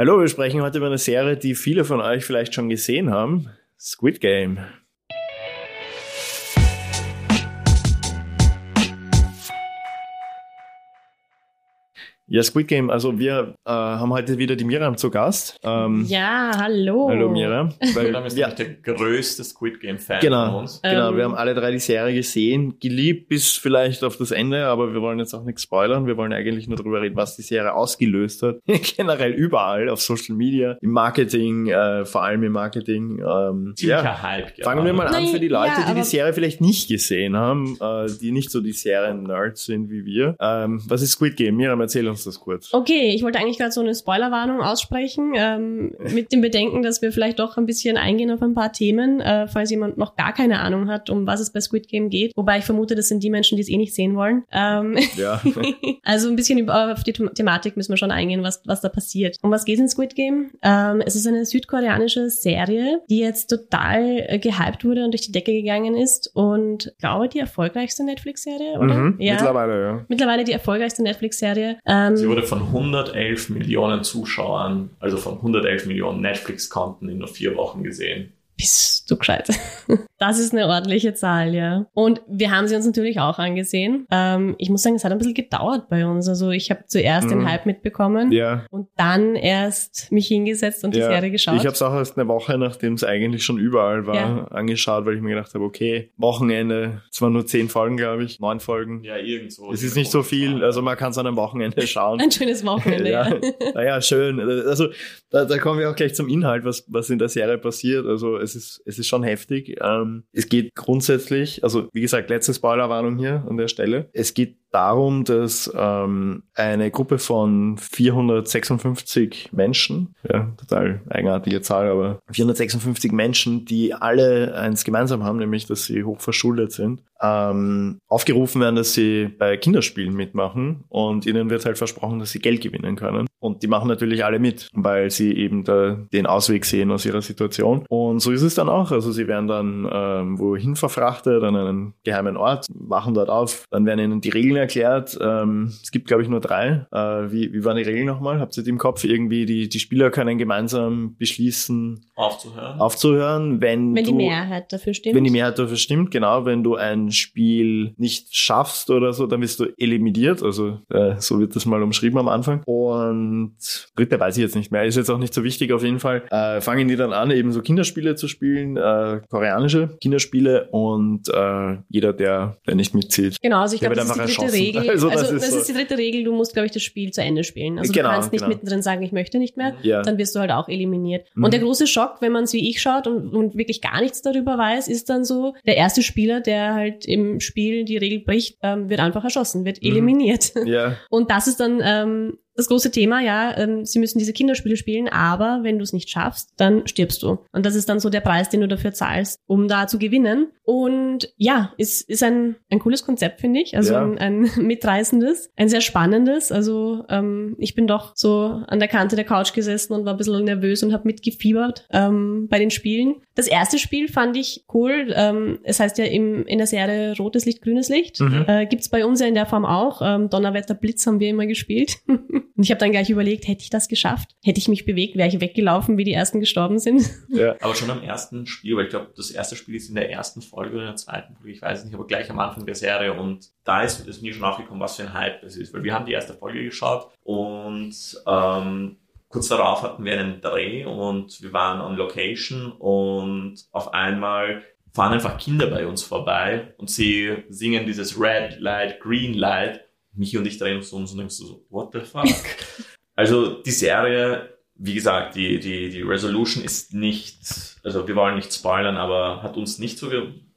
Hallo, wir sprechen heute über eine Serie, die viele von euch vielleicht schon gesehen haben. Squid Game. Ja, Squid Game, also wir äh, haben heute wieder die Miriam zu Gast. Ähm, ja, hallo. Hallo Miriam. Miriam ist ja, der größte Squid Game-Fan genau, von uns. Genau, ähm, wir haben alle drei die Serie gesehen, geliebt bis vielleicht auf das Ende, aber wir wollen jetzt auch nichts spoilern. Wir wollen eigentlich nur darüber reden, was die Serie ausgelöst hat. Generell überall, auf Social Media, im Marketing, äh, vor allem im Marketing. Ähm, Ziemlicher ja. Hype. Gerade. Fangen wir mal an für die Leute, ja, die die Serie vielleicht nicht gesehen haben, äh, die nicht so die Serien-Nerds sind wie wir. Ähm, was ist Squid Game? Miriam, erzähl uns uns das kurz. Okay, ich wollte eigentlich gerade so eine Spoilerwarnung aussprechen, ähm, mit dem Bedenken, dass wir vielleicht doch ein bisschen eingehen auf ein paar Themen, äh, falls jemand noch gar keine Ahnung hat, um was es bei Squid Game geht. Wobei ich vermute, das sind die Menschen, die es eh nicht sehen wollen. Ähm, ja. also ein bisschen auf die Thematik müssen wir schon eingehen, was, was da passiert. Um was geht in Squid Game? Ähm, es ist eine südkoreanische Serie, die jetzt total äh, gehypt wurde und durch die Decke gegangen ist und glaube die erfolgreichste Netflix-Serie, oder? Mhm, ja. Mittlerweile, ja. Mittlerweile die erfolgreichste Netflix-Serie. Ähm, ähm, Sie wurde von 111 Millionen Zuschauern, also von 111 Millionen Netflix-Konten in nur vier Wochen gesehen. Bist du gescheit? Das ist eine ordentliche Zahl, ja. Und wir haben sie uns natürlich auch angesehen. Ähm, ich muss sagen, es hat ein bisschen gedauert bei uns. Also ich habe zuerst mhm. den Hype mitbekommen ja. und dann erst mich hingesetzt und ja. die Serie geschaut. Ich habe es auch erst eine Woche, nachdem es eigentlich schon überall war, ja. angeschaut, weil ich mir gedacht habe, okay, Wochenende, zwar nur zehn Folgen, glaube ich, neun Folgen. Ja, irgendwo. Es ist nicht so viel, also man kann es an einem Wochenende schauen. Ein schönes Wochenende, ja. Naja, schön. Also da, da kommen wir auch gleich zum Inhalt, was, was in der Serie passiert. Also es ist, es ist schon heftig. Ähm, es geht grundsätzlich, also wie gesagt, letzte Spoilerwarnung hier an der Stelle. Es geht darum, dass ähm, eine Gruppe von 456 Menschen, ja, total eigenartige Zahl, aber 456 Menschen, die alle eins gemeinsam haben, nämlich dass sie hoch verschuldet sind, ähm, aufgerufen werden, dass sie bei Kinderspielen mitmachen und ihnen wird halt versprochen, dass sie Geld gewinnen können. Und die machen natürlich alle mit, weil sie eben da den Ausweg sehen aus ihrer Situation. Und so ist es dann auch. Also sie werden dann ähm, wohin verfrachtet, an einen geheimen Ort, wachen dort auf, dann werden ihnen die Regeln erklärt. Ähm, es gibt, glaube ich, nur drei. Äh, wie, wie waren die Regeln nochmal? Habt ihr die im Kopf? Irgendwie, die, die Spieler können gemeinsam beschließen, aufzuhören. Aufzuhören, wenn, wenn du, die Mehrheit dafür stimmt. Wenn die Mehrheit dafür stimmt, genau. Wenn du ein Spiel nicht schaffst oder so, dann wirst du eliminiert. Also äh, so wird das mal umschrieben am Anfang. Und dritte weiß ich jetzt nicht mehr. Ist jetzt auch nicht so wichtig auf jeden Fall. Äh, fangen die dann an, eben so Kinderspiele zu spielen, äh, koreanische Kinderspiele und äh, jeder, der, der nicht mitzieht, genau, also ich glaube, das ist die dritte erschossen. Regel. Also, das, also, ist, das so. ist die dritte Regel. Du musst, glaube ich, das Spiel zu Ende spielen. Also genau, du kannst nicht genau. mittendrin sagen, ich möchte nicht mehr. Ja. Dann wirst du halt auch eliminiert. Mhm. Und der große Schock, wenn man es wie ich schaut und, und wirklich gar nichts darüber weiß, ist dann so, der erste Spieler, der halt im Spiel die Regel bricht, ähm, wird einfach erschossen, wird Mhm. eliminiert. Ja. Und das ist dann ähm, das große Thema, ja, ähm, sie müssen diese Kinderspiele spielen, aber wenn du es nicht schaffst, dann stirbst du. Und das ist dann so der Preis, den du dafür zahlst, um da zu gewinnen. Und ja, ist, ist ein, ein cooles Konzept, finde ich. Also Ja. ein, ein mitreißendes, ein sehr spannendes. Also ähm, ich bin doch so an der Kante der Couch gesessen und war ein bisschen nervös und habe mitgefiebert ähm, bei den Spielen. Das erste Spiel fand ich cool. Ähm, es heißt ja im, in der Serie rotes Licht, grünes Licht. Mhm. Äh, gibt's bei uns ja in der Form auch. Ähm, Donnerwetter, Blitz haben wir immer gespielt. Und ich habe dann gleich überlegt, hätte ich das geschafft? Hätte ich mich bewegt, wäre ich weggelaufen, wie die ersten gestorben sind? ja. Aber schon am ersten Spiel, weil ich glaube, das erste Spiel ist in der ersten Folge oder in der zweiten Folge, ich weiß es nicht, aber gleich am Anfang der Serie und da ist, ist mir schon aufgekommen, was für ein Hype das ist, weil wir haben die erste Folge geschaut und ähm, kurz darauf hatten wir einen Dreh und wir waren on Location und auf einmal fahren einfach Kinder bei uns vorbei und sie singen dieses Red Light, Green Light. Michi und ich drehen uns um und denkst du so, what the fuck? also die Serie, wie gesagt, die, die, die Resolution ist nicht, also wir wollen nicht spoilern, aber hat uns nicht so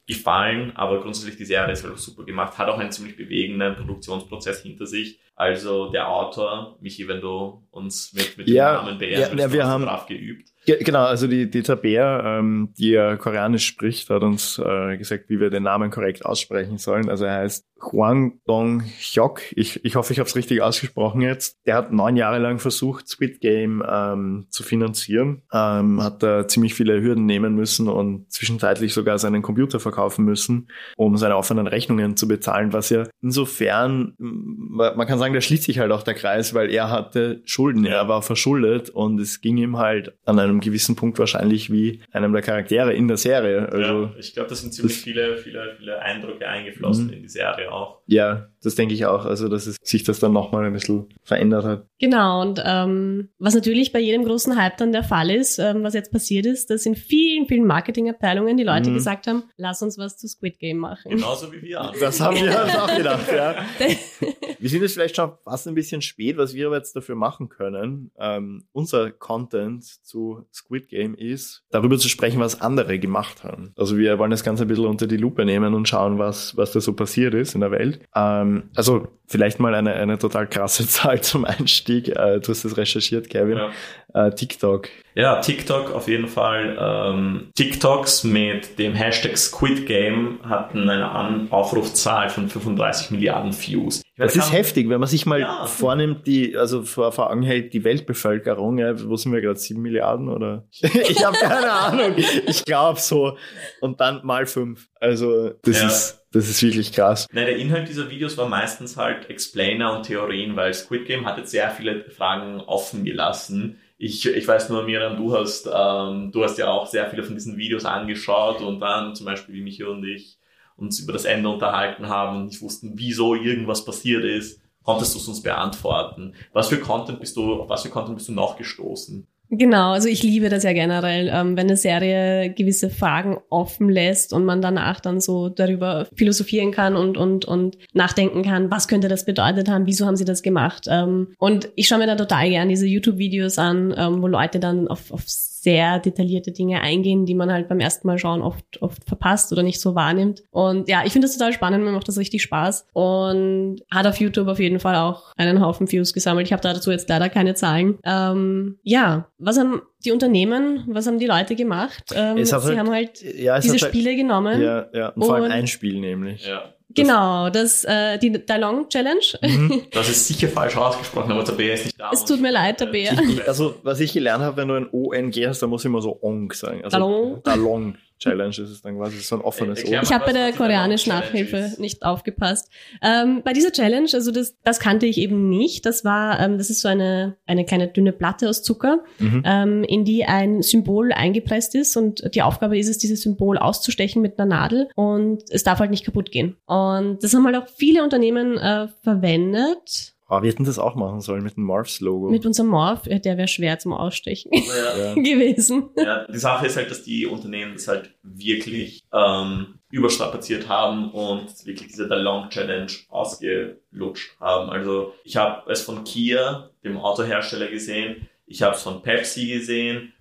gefallen, aber grundsätzlich die Serie ist halt auch super gemacht, hat auch einen ziemlich bewegenden Produktionsprozess hinter sich. Also der Autor, Michi, wenn du uns mit, mit Ja, dem Namen beehren ja, ja, wir haben- drauf geübt. Ge- Genau, also die, die Tabea, ähm, die ja Koreanisch spricht, hat uns äh, gesagt, wie wir den Namen korrekt aussprechen sollen. Also er heißt Hwang Dong Hyok. Ich, ich hoffe, ich habe es richtig ausgesprochen jetzt. Der hat neun Jahre lang versucht, Squid Game ähm, zu finanzieren, ähm, hat da ziemlich viele Hürden nehmen müssen und zwischenzeitlich sogar seinen Computer verkaufen müssen, um seine offenen Rechnungen zu bezahlen, was ja insofern, man kann sagen, da schließt sich halt auch der Kreis, weil er hatte Schulden, er war verschuldet und es ging ihm halt an einem gewissen Punkt wahrscheinlich wie einem der Charaktere in der Serie. Also, ja, ich glaube, da sind ziemlich viele, viele, viele Eindrücke eingeflossen mhm. in die Serie auch. Ja, das denke ich auch. Also, dass es sich das dann nochmal ein bisschen verändert hat. Genau, und ähm, was natürlich bei jedem großen Hype dann der Fall ist, ähm, was jetzt passiert ist, dass in vielen, vielen Marketingabteilungen die Leute mhm. gesagt haben, lass uns was zu Squid Game machen. Genauso wie wir. Das haben wir uns auch gedacht, ja. wir sind jetzt vielleicht schon fast ein bisschen spät, was wir aber jetzt dafür machen können. Ähm, unser Content zu Squid Game ist, darüber zu sprechen, was andere gemacht haben. Also wir wollen das Ganze ein bisschen unter die Lupe nehmen und schauen, was, was da so passiert ist in der Welt. Ähm, also vielleicht mal eine, eine total krasse Zahl zum Einstieg. Äh, du hast das recherchiert, Kevin. Ja. Äh, TikTok. Ja, TikTok auf jeden Fall. Ähm, TikToks mit dem Hashtag Squid Game hatten eine An Aufrufzahl von 35 Milliarden Views. Das ist heftig, wenn man sich mal ja. vornimmt, die, also vor, vor Augen hält, die Weltbevölkerung, ja, wo sind wir gerade, sieben Milliarden oder? ich habe keine Ahnung. Ich glaube so. Und dann mal fünf. Also, das ja. ist, das ist wirklich krass. Nein, der Inhalt dieser Videos war meistens halt Explainer und Theorien, weil Squid Game hat jetzt sehr viele Fragen offen gelassen. Ich, ich weiß nur, Miriam, du hast, ähm, du hast ja auch sehr viele von diesen Videos angeschaut und dann zum Beispiel wie Michi und ich uns über das Ende unterhalten haben und nicht wussten, wieso irgendwas passiert ist, konntest du es uns beantworten. Was für Content bist du, auf was für Content bist du noch gestoßen? Genau, also ich liebe das ja generell, ähm, wenn eine Serie gewisse Fragen offen lässt und man danach dann so darüber philosophieren kann und, und, und nachdenken kann, was könnte das bedeutet haben, wieso haben sie das gemacht. Ähm, und ich schaue mir da total gern diese YouTube-Videos an, ähm, wo Leute dann auf, auf sehr detaillierte Dinge eingehen, die man halt beim ersten Mal schauen oft, oft verpasst oder nicht so wahrnimmt. Und ja, ich finde das total spannend, mir macht das richtig Spaß und hat auf YouTube auf jeden Fall auch einen Haufen Views gesammelt. Ich habe dazu jetzt leider keine Zahlen. Ähm, ja, was haben die Unternehmen, was haben die Leute gemacht? Ähm, sie halt, haben halt ja, diese halt, Spiele genommen. Ja, ja, und, und vor allem ein Spiel nämlich. Ja. Genau, das, äh, die Dalong Challenge. Mhm. Das ist sicher falsch ausgesprochen, aber der Bär ist nicht da. Es tut mir leid, der Bär. Also, was ich gelernt habe, wenn du ein ONG hast, dann muss ich immer so ONG sagen. Also, Dalong. Dalong Challenge ist es dann quasi so ein offenes Ohr. Ich habe bei der koreanischen Nachhilfe nicht aufgepasst. Ähm, bei dieser Challenge, also das, das kannte ich eben nicht. Das war, ähm, das ist so eine, eine kleine dünne Platte aus Zucker, mhm. ähm, in die ein Symbol eingepresst ist und die Aufgabe ist es, dieses Symbol auszustechen mit einer Nadel und es darf halt nicht kaputt gehen. Und das haben halt auch viele Unternehmen äh, verwendet Ah, wir hätten das auch machen sollen mit dem Morphs-Logo. Mit unserem Morph, der wäre schwer zum Ausstechen ja. gewesen. Ja, die Sache ist halt, dass die Unternehmen das halt wirklich ähm, überstrapaziert haben und wirklich diese The Long Challenge ausgelutscht haben. Also ich habe es von Kia, dem Autohersteller, gesehen. Ich habe es von Pepsi gesehen.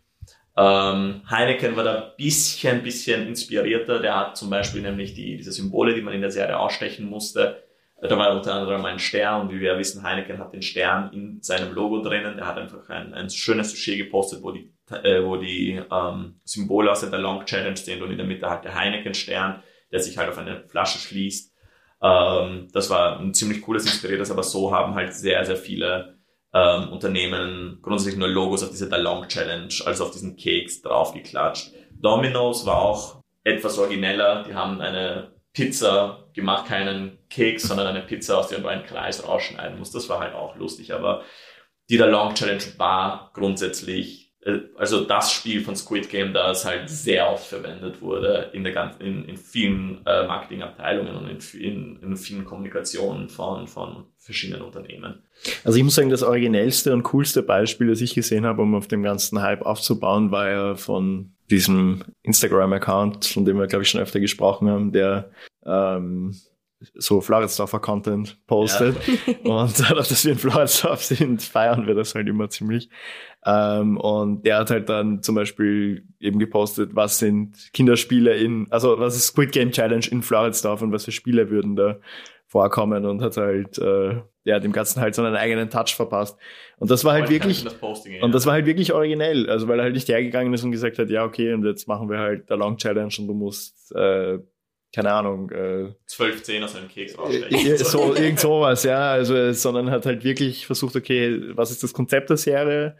Ähm, Heineken war da ein bisschen, bisschen inspirierter. Der hat zum Beispiel nämlich die, diese Symbole, die man in der Serie ausstechen musste, da war unter anderem ein Stern und wie wir wissen, Heineken hat den Stern in seinem Logo drinnen. Er hat einfach ein, ein schönes Sujet gepostet, wo die, äh, wo die ähm, Symbole aus der Long Challenge sind und in der Mitte halt der Heineken-Stern, der sich halt auf eine Flasche schließt. Ähm, das war ein ziemlich cooles inspiriertes, aber so haben halt sehr, sehr viele ähm, Unternehmen grundsätzlich nur Logos auf diese Long Challenge, also auf diesen Keks draufgeklatscht. Domino's war auch etwas origineller. Die haben eine Pizza gemacht, keinen Keks, sondern eine Pizza, aus der du einen Kreis rausschneiden musst. Das war halt auch lustig, aber die der Long Challenge war grundsätzlich, also das Spiel von Squid Game, das halt sehr oft verwendet wurde in der ganzen, in, in vielen äh, Marketingabteilungen und in, in, in vielen Kommunikationen von, von verschiedenen Unternehmen. Also ich muss sagen, das originellste und coolste Beispiel, das ich gesehen habe, um auf dem ganzen Hype aufzubauen, war ja von diesem Instagram-Account, von dem wir, glaube ich, schon öfter gesprochen haben, der ähm, so Floridsdorfer Content postet. Ja. und dadurch, dass wir in Floridsdorf sind, feiern wir das halt immer ziemlich. Ähm, und der hat halt dann zum Beispiel eben gepostet, was sind Kinderspiele in, also was ist Squid Game Challenge in Floridsdorf und was für Spiele würden da vorkommen und hat halt äh, ja dem ganzen halt so einen eigenen Touch verpasst und das war halt wirklich das Posting, und das war halt wirklich originell also weil er halt nicht hergegangen ist und gesagt hat ja okay und jetzt machen wir halt der Long Challenge und du musst äh, keine Ahnung äh, 12 10 aus einem Keks rausstechen. so irgend sowas ja also sondern hat halt wirklich versucht okay was ist das Konzept der Serie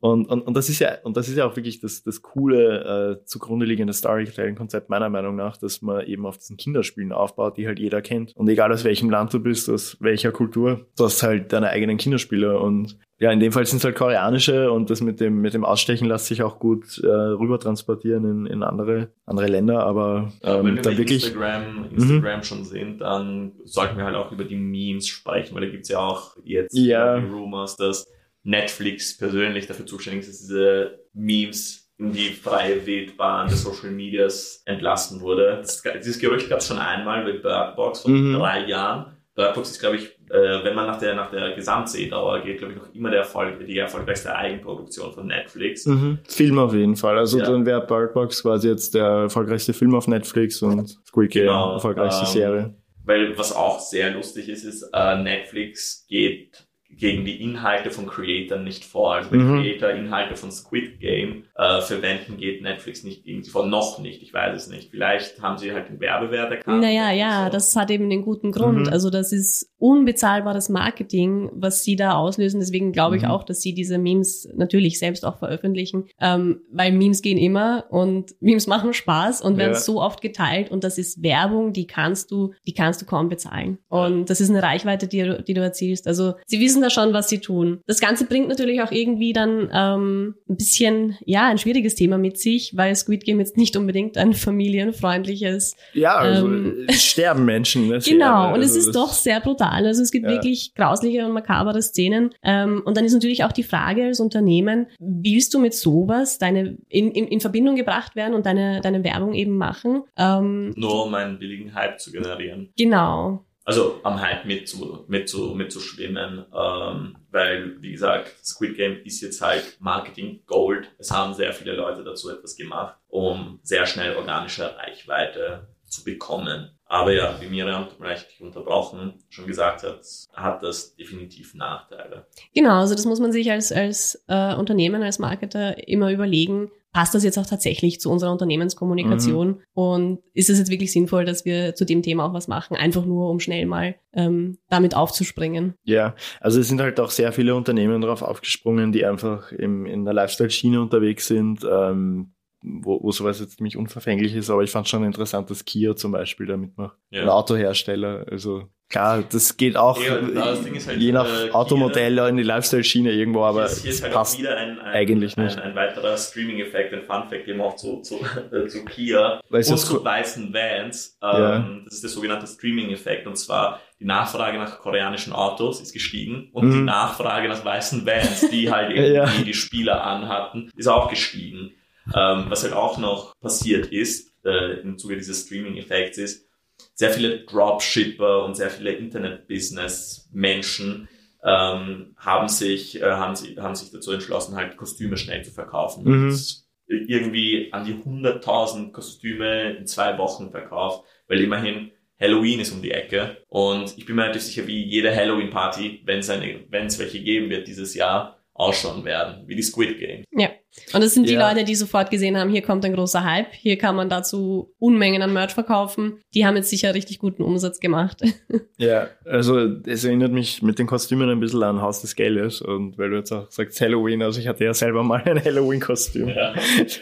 Und, und, und das ist ja, und das ist ja auch wirklich das, das coole äh, zugrunde liegende Storytelling-Konzept meiner Meinung nach, dass man eben auf diesen Kinderspielen aufbaut, die halt jeder kennt. Und egal aus welchem Land du bist, aus welcher Kultur, du hast halt deine eigenen Kinderspiele. Und ja, in dem Fall sind es halt koreanische und das mit dem, mit dem Ausstechen lässt sich auch gut äh, rüber transportieren in, in andere, andere Länder, aber ähm, Wenn wir dann wirklich. Instagram, Instagram schon sind, dann sollten wir halt auch über die Memes sprechen, weil da gibt's ja auch jetzt Ja. die Rumors, dass Netflix persönlich dafür zuständig ist, dass diese Memes in die freie Wildbahn des Social Medias entlassen wurde. Das, dieses Gerücht gab es schon einmal mit Bird Box vor Mhm. drei Jahren. Bird Box ist, glaube ich, äh, wenn man nach der, nach der Gesamtsehdauer geht, glaube ich, noch immer der Erfolg, die erfolgreichste Eigenproduktion von Netflix. Mhm. Film auf jeden Fall. Also Ja. dann wäre Bird Box quasi jetzt der erfolgreichste Film auf Netflix und Squid Game Genau, erfolgreichste ähm, Serie. Weil was auch sehr lustig ist, ist, äh, Netflix geht gegen die Inhalte von Creatern nicht vor. Also wenn Mhm. Creator Inhalte von Squid Game äh, verwenden, geht Netflix nicht gegen sie vor. Noch nicht, ich weiß es nicht. Vielleicht haben sie halt den Werbewert erkannt. Naja, ja, So. das hat eben den guten Grund. Mhm. Also das ist unbezahlbares Marketing, was sie da auslösen. Deswegen glaube ich Mhm. auch, dass sie diese Memes natürlich selbst auch veröffentlichen, ähm, weil Memes gehen immer und Memes machen Spaß und werden Ja. so oft geteilt und das ist Werbung, die kannst du, die kannst du kaum bezahlen. Und das ist eine Reichweite, die, du- die du erzielst. Also sie wissen da schon, was sie tun. Das Ganze bringt natürlich auch irgendwie dann ähm, ein bisschen, ja, ein schwieriges Thema mit sich, weil Squid Game jetzt nicht unbedingt ein familienfreundliches Ja, also ähm, es sterben Menschen. Ne, Genau, ne? und es Also ist doch sehr brutal. Also es gibt Ja. wirklich grausliche und makabere Szenen. Ähm, und dann ist natürlich auch die Frage als Unternehmen, willst du mit sowas deine in, in, in Verbindung gebracht werden und deine, deine Werbung eben machen? Ähm, Nur um einen billigen Hype zu generieren. genau. Also am Hype mitzu, mitzu, mitzuschwimmen, ähm, weil, wie gesagt, Squid Game ist jetzt halt Marketing Gold. Es haben sehr viele Leute dazu etwas gemacht, um sehr schnell organische Reichweite zu bekommen. Aber ja, wie Miriam recht unterbrochen schon gesagt hat, hat das definitiv Nachteile. Genau, also das muss man sich als, als äh, Unternehmen, als Marketer immer überlegen, passt das jetzt auch tatsächlich zu unserer Unternehmenskommunikation und ist es jetzt wirklich sinnvoll, dass wir zu dem Thema auch was machen, einfach nur um schnell mal ähm, damit aufzuspringen. Ja, also es sind halt auch sehr viele Unternehmen drauf aufgesprungen, die einfach im, in der Lifestyle-Schiene unterwegs sind, ähm, wo, wo sowas jetzt ziemlich unverfänglich ist, aber ich fand schon interessant, dass Kia zum Beispiel da mitmacht. Ja. Ein Autohersteller, also klar, das geht auch Ja, das halt, je nach äh, Kia- Automodell in die Lifestyle-Schiene irgendwo, aber hier ist, hier es ist halt passt. ein, ein, eigentlich ein, nicht. ein weiterer Streaming-Effekt, ein Fun-Fact eben auch zu, zu, äh, zu Kia Weil es und zu weißen Vans. Ähm, Ja. Das ist der sogenannte Streaming-Effekt und zwar die Nachfrage nach koreanischen Autos ist gestiegen und die Mhm. Nachfrage nach weißen Vans, die halt irgendwie Ja. die Spieler anhatten, ist auch gestiegen. Ähm, was halt auch noch passiert ist, äh, im Zuge dieses Streaming-Effekts ist, sehr viele Dropshipper und sehr viele Internet-Business-Menschen ähm, haben sich, äh, haben, sie, haben sich dazu entschlossen, halt Kostüme schnell zu verkaufen. Mhm. Irgendwie an die 100.000 Kostüme in zwei Wochen verkauft, weil immerhin Halloween ist um die Ecke. Und ich bin mir relativ sicher, wie jede Halloween-Party, wenn es welche geben wird dieses Jahr, ausschauen werden, wie die Squid Games. Ja. Und das sind die Ja. Leute, die sofort gesehen haben, hier kommt ein großer Hype, hier kann man dazu Unmengen an Merch verkaufen. Die haben jetzt sicher richtig guten Umsatz gemacht. Ja, also es erinnert mich mit den Kostümen ein bisschen an Haus des Geldes und weil du jetzt auch sagst Halloween, also ich hatte ja selber mal ein Halloween-Kostüm, Ja.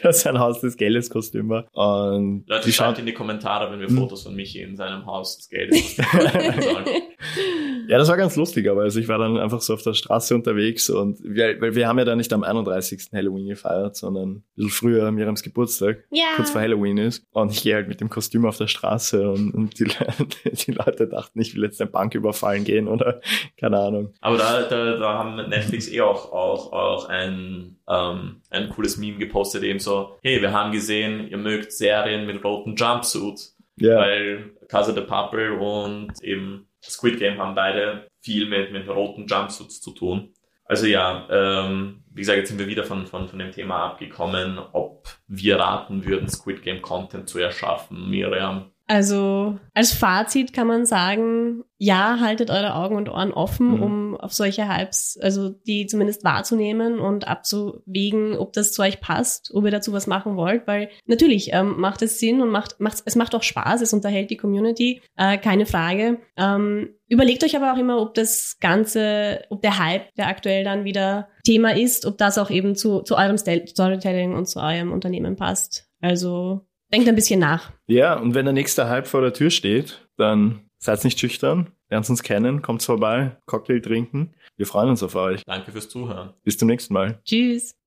das ein Haus des Geldes Kostüm war und Leute, schaut, in die Kommentare, wenn wir Hm. Fotos von Michi in seinem Haus des Geldes ja, das war ganz lustig, aber also ich war dann einfach so auf der Straße unterwegs und wir, weil wir haben ja dann nicht am 31. Halloween gefeiert, sondern ein bisschen früher Miriams Geburtstag, ja. kurz vor Halloween ist und ich gehe halt mit dem Kostüm auf der Straße und, und die, die Leute dachten, ich will jetzt eine Bank überfallen gehen oder keine Ahnung. Aber da, da, da haben Netflix eh auch, auch, auch ein, ähm, ein cooles Meme gepostet, eben so, hey, wir haben gesehen, ihr mögt Serien mit roten Jumpsuits, Ja, weil Casa de Papel und eben Squid Game haben beide viel mit, mit roten Jumpsuits zu tun. Also ja, ähm, wie gesagt, jetzt sind wir wieder von, von, von dem Thema abgekommen, ob wir raten würden, Squid Game Content zu erschaffen. Miriam, Also als Fazit kann man sagen, ja, haltet eure Augen und Ohren offen, mhm. um auf solche Hypes, also die zumindest wahrzunehmen und abzuwägen, ob das zu euch passt, ob ihr dazu was machen wollt, weil natürlich ähm, macht es Sinn und macht, macht, es macht auch Spaß, es unterhält die Community, äh, keine Frage. Ähm, überlegt euch aber auch immer, ob das Ganze, ob der Hype, der aktuell dann wieder Thema ist, ob das auch eben zu, zu eurem Storytelling und zu eurem Unternehmen passt. Also Denkt ein bisschen nach. Ja, und wenn der nächste Hype vor der Tür steht, dann seid nicht schüchtern, lernt uns kennen, kommt vorbei, Cocktail trinken. Wir freuen uns auf euch. Danke fürs Zuhören. Bis zum nächsten Mal. Tschüss.